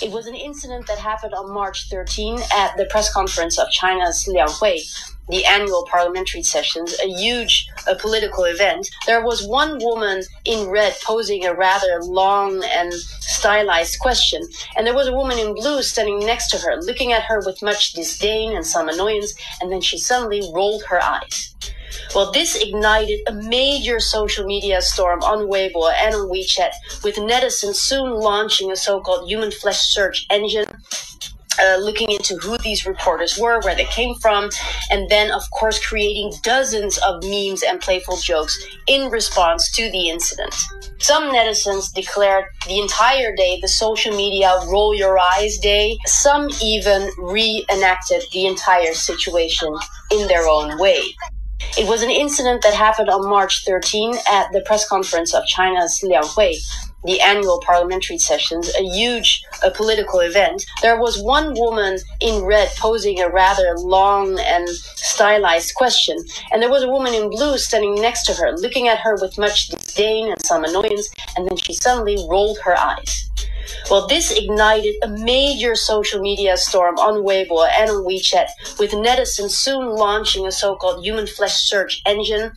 It was an incident that happened on March 13 at the press conference of China's Lianghui, the annual parliamentary sessions, a huge a political event. There was one woman in red posing a rather long and stylized question, and there was a woman in blue standing next to her, looking at her with much disdain and some annoyance, and then she suddenly rolled her eyes. Well, this ignited a major social media storm on Weibo and on WeChat, with netizens soon launching a so called human flesh search engine. Uh, looking into who these reporters were, where they came from, and then, of course, creating dozens of memes and playful jokes in response to the incident. Some netizens declared the entire day the social media roll your eyes day. Some even reenacted the entire situation in their own way. It was an incident that happened on March 13 at the press conference of China's Lianghui, the annual parliamentary sessions, a huge a political event. There was one woman in red posing a rather long and stylized question, and there was a woman in blue standing next to her, looking at her with much disdain and some annoyance, and then she suddenly rolled her eyes. Well, this ignited a major social media storm on Weibo and on WeChat, with netizens soon launching a so called human flesh search engine.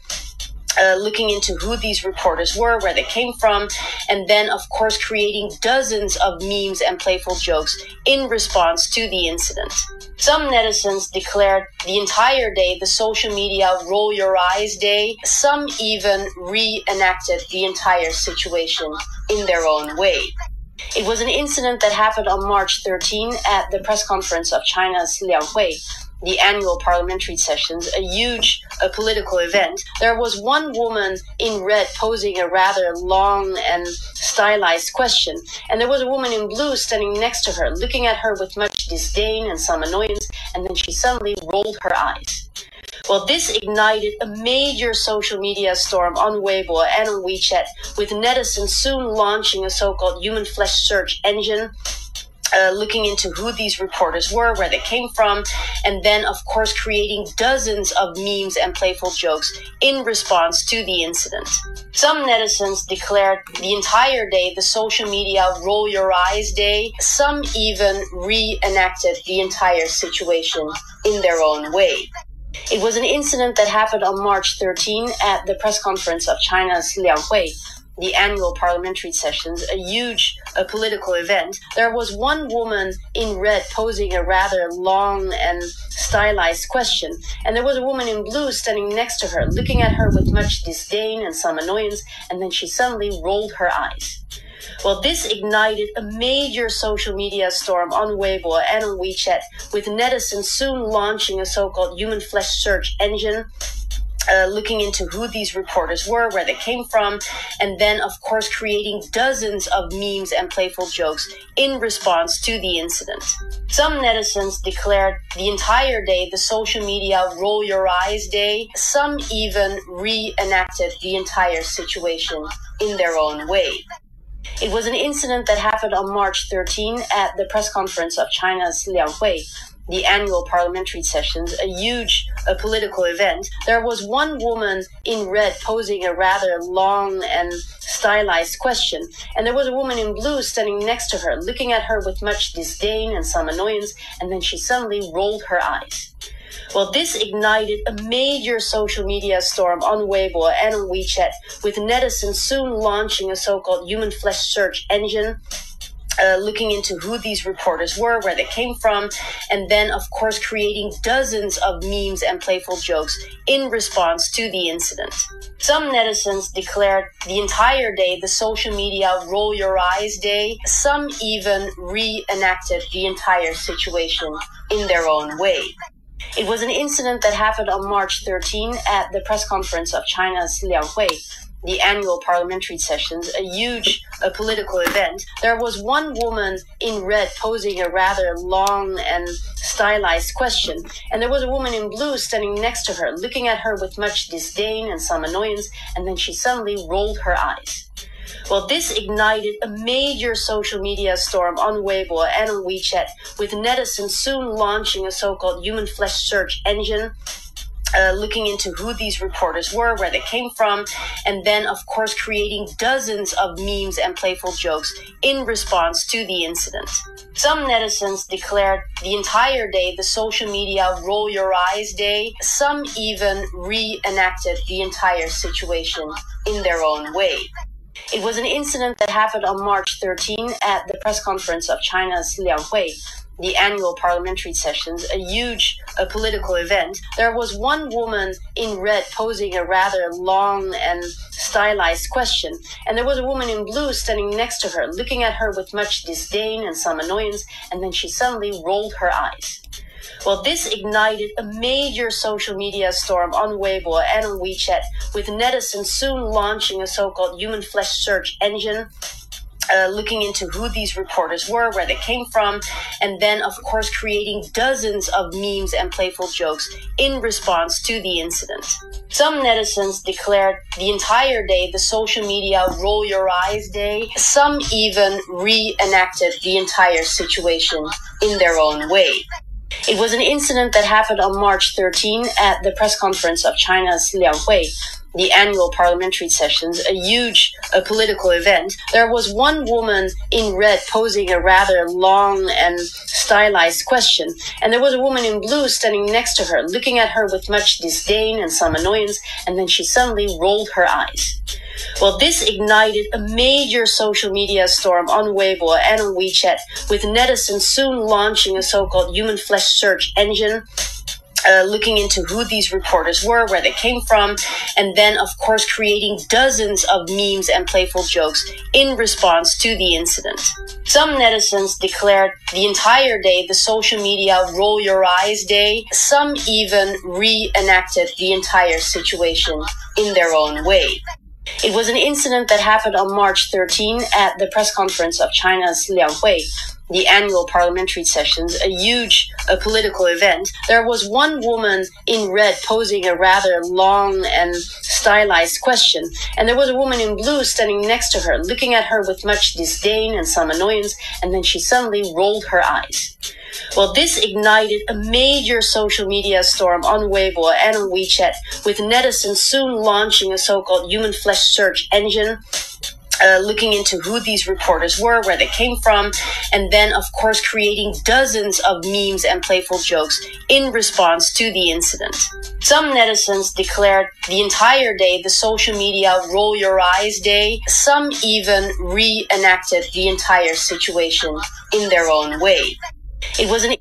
Uh, looking into who these reporters were, where they came from, and then, of course, creating dozens of memes and playful jokes in response to the incident. Some netizens declared the entire day the social media roll your eyes day. Some even reenacted the entire situation in their own way. It was an incident that happened on March 13 at the press conference of China's Lianghui, the annual parliamentary sessions, a huge a political event. There was one woman in red posing a rather long and stylized question, and there was a woman in blue standing next to her, looking at her with much disdain and some annoyance, and then she suddenly rolled her eyes. Well, this ignited a major social media storm on Weibo and on WeChat, with netizens soon launching a so called human flesh search engine. Uh, looking into who these reporters were, where they came from, and then, of course, creating dozens of memes and playful jokes in response to the incident. Some netizens declared the entire day the social media roll your eyes day. Some even reenacted the entire situation in their own way. It was an incident that happened on March 13 at the press conference of China's Lianghui, the annual parliamentary sessions, a huge a political event. There was one woman in red posing a rather long and stylized question, and there was a woman in blue standing next to her, looking at her with much disdain and some annoyance, and then she suddenly rolled her eyes. Well, this ignited a major social media storm on Weibo and on WeChat, with netizens soon launching a so called human flesh search engine. Uh, looking into who these reporters were, where they came from, and then, of course, creating dozens of memes and playful jokes in response to the incident. Some netizens declared the entire day the social media roll your eyes day. Some even reenacted the entire situation in their own way. It was an incident that happened on March 13 at the press conference of China's Lianghui, the annual parliamentary sessions, a huge a political event. There was one woman in red posing a rather long and stylized question, and there was a woman in blue standing next to her, looking at her with much disdain and some annoyance, and then she suddenly rolled her eyes. Well, this ignited a major social media storm on Weibo and on WeChat, with netizens soon launching a so called human flesh search engine. Uh, looking into who these reporters were, where they came from, and then, of course, creating dozens of memes and playful jokes in response to the incident. Some netizens declared the entire day the social media roll your eyes day. Some even reenacted the entire situation in their own way. It was an incident that happened on March 13 at the press conference of China's Lianghui, the annual parliamentary sessions, a huge political event. There was one woman in red posing a rather long and stylized question, and there was a woman in blue standing next to her, looking at her with much disdain and some annoyance, and then she suddenly rolled her eyes. Well, this ignited a major social media storm on Weibo and on WeChat, with netizens soon launching a so called human flesh search engine. Uh, looking into who these reporters were, where they came from, and then, of course, creating dozens of memes and playful jokes in response to the incident. Some netizens declared the entire day the social media roll your eyes day. Some even reenacted the entire situation in their own way. It was an incident that happened on March 13 at the press conference of China's Lianghui, the annual parliamentary sessions, a huge a political event. There was one woman in red posing a rather long and stylized question, and there was a woman in blue standing next to her, looking at her with much disdain and some annoyance, and then she suddenly rolled her eyes. Well, this ignited a major social media storm on Weibo and on WeChat, with netizens soon launching a so called human flesh search engine uh, looking into who these reporters were, where they came from, and then, of course, creating dozens of memes and playful jokes in response to the incident. Some netizens declared the entire day the social media roll your eyes day. Some even reenacted the entire situation in their own way. It was an incident that happened on March 13 at the press conference of China's Lianghui, the annual parliamentary sessions, a huge a political event. There was one woman in red posing a rather long and stylized question, and there was a woman in blue standing next to her, looking at her with much disdain and some annoyance, and then she suddenly rolled her eyes. Well, this ignited a major social media storm on Weibo and on WeChat, with netizens soon launching a so called human flesh search engine uh, looking into who these reporters were, where they came from, and then, of course, creating dozens of memes and playful jokes in response to the incident. Some netizens declared the entire day the social media roll your eyes day. Some even reenacted the entire situation in their own way. It was an incident that happened on March 13 at the press conference of China's Lianghui, the annual parliamentary sessions, a huge a political event. There was one woman in red posing a rather long and stylized question, and there was a woman in blue standing next to her, looking at her with much disdain and some annoyance, and then she suddenly rolled her eyes. Well, this ignited a major social media storm on Weibo and on WeChat, with netizens soon launching a so called human flesh search engine uh, looking into who these reporters were, where they came from, and then, of course, creating dozens of memes and playful jokes in response to the incident. Some netizens declared the entire day the social media roll your eyes day. Some even reenacted the entire situation in their own way. It was an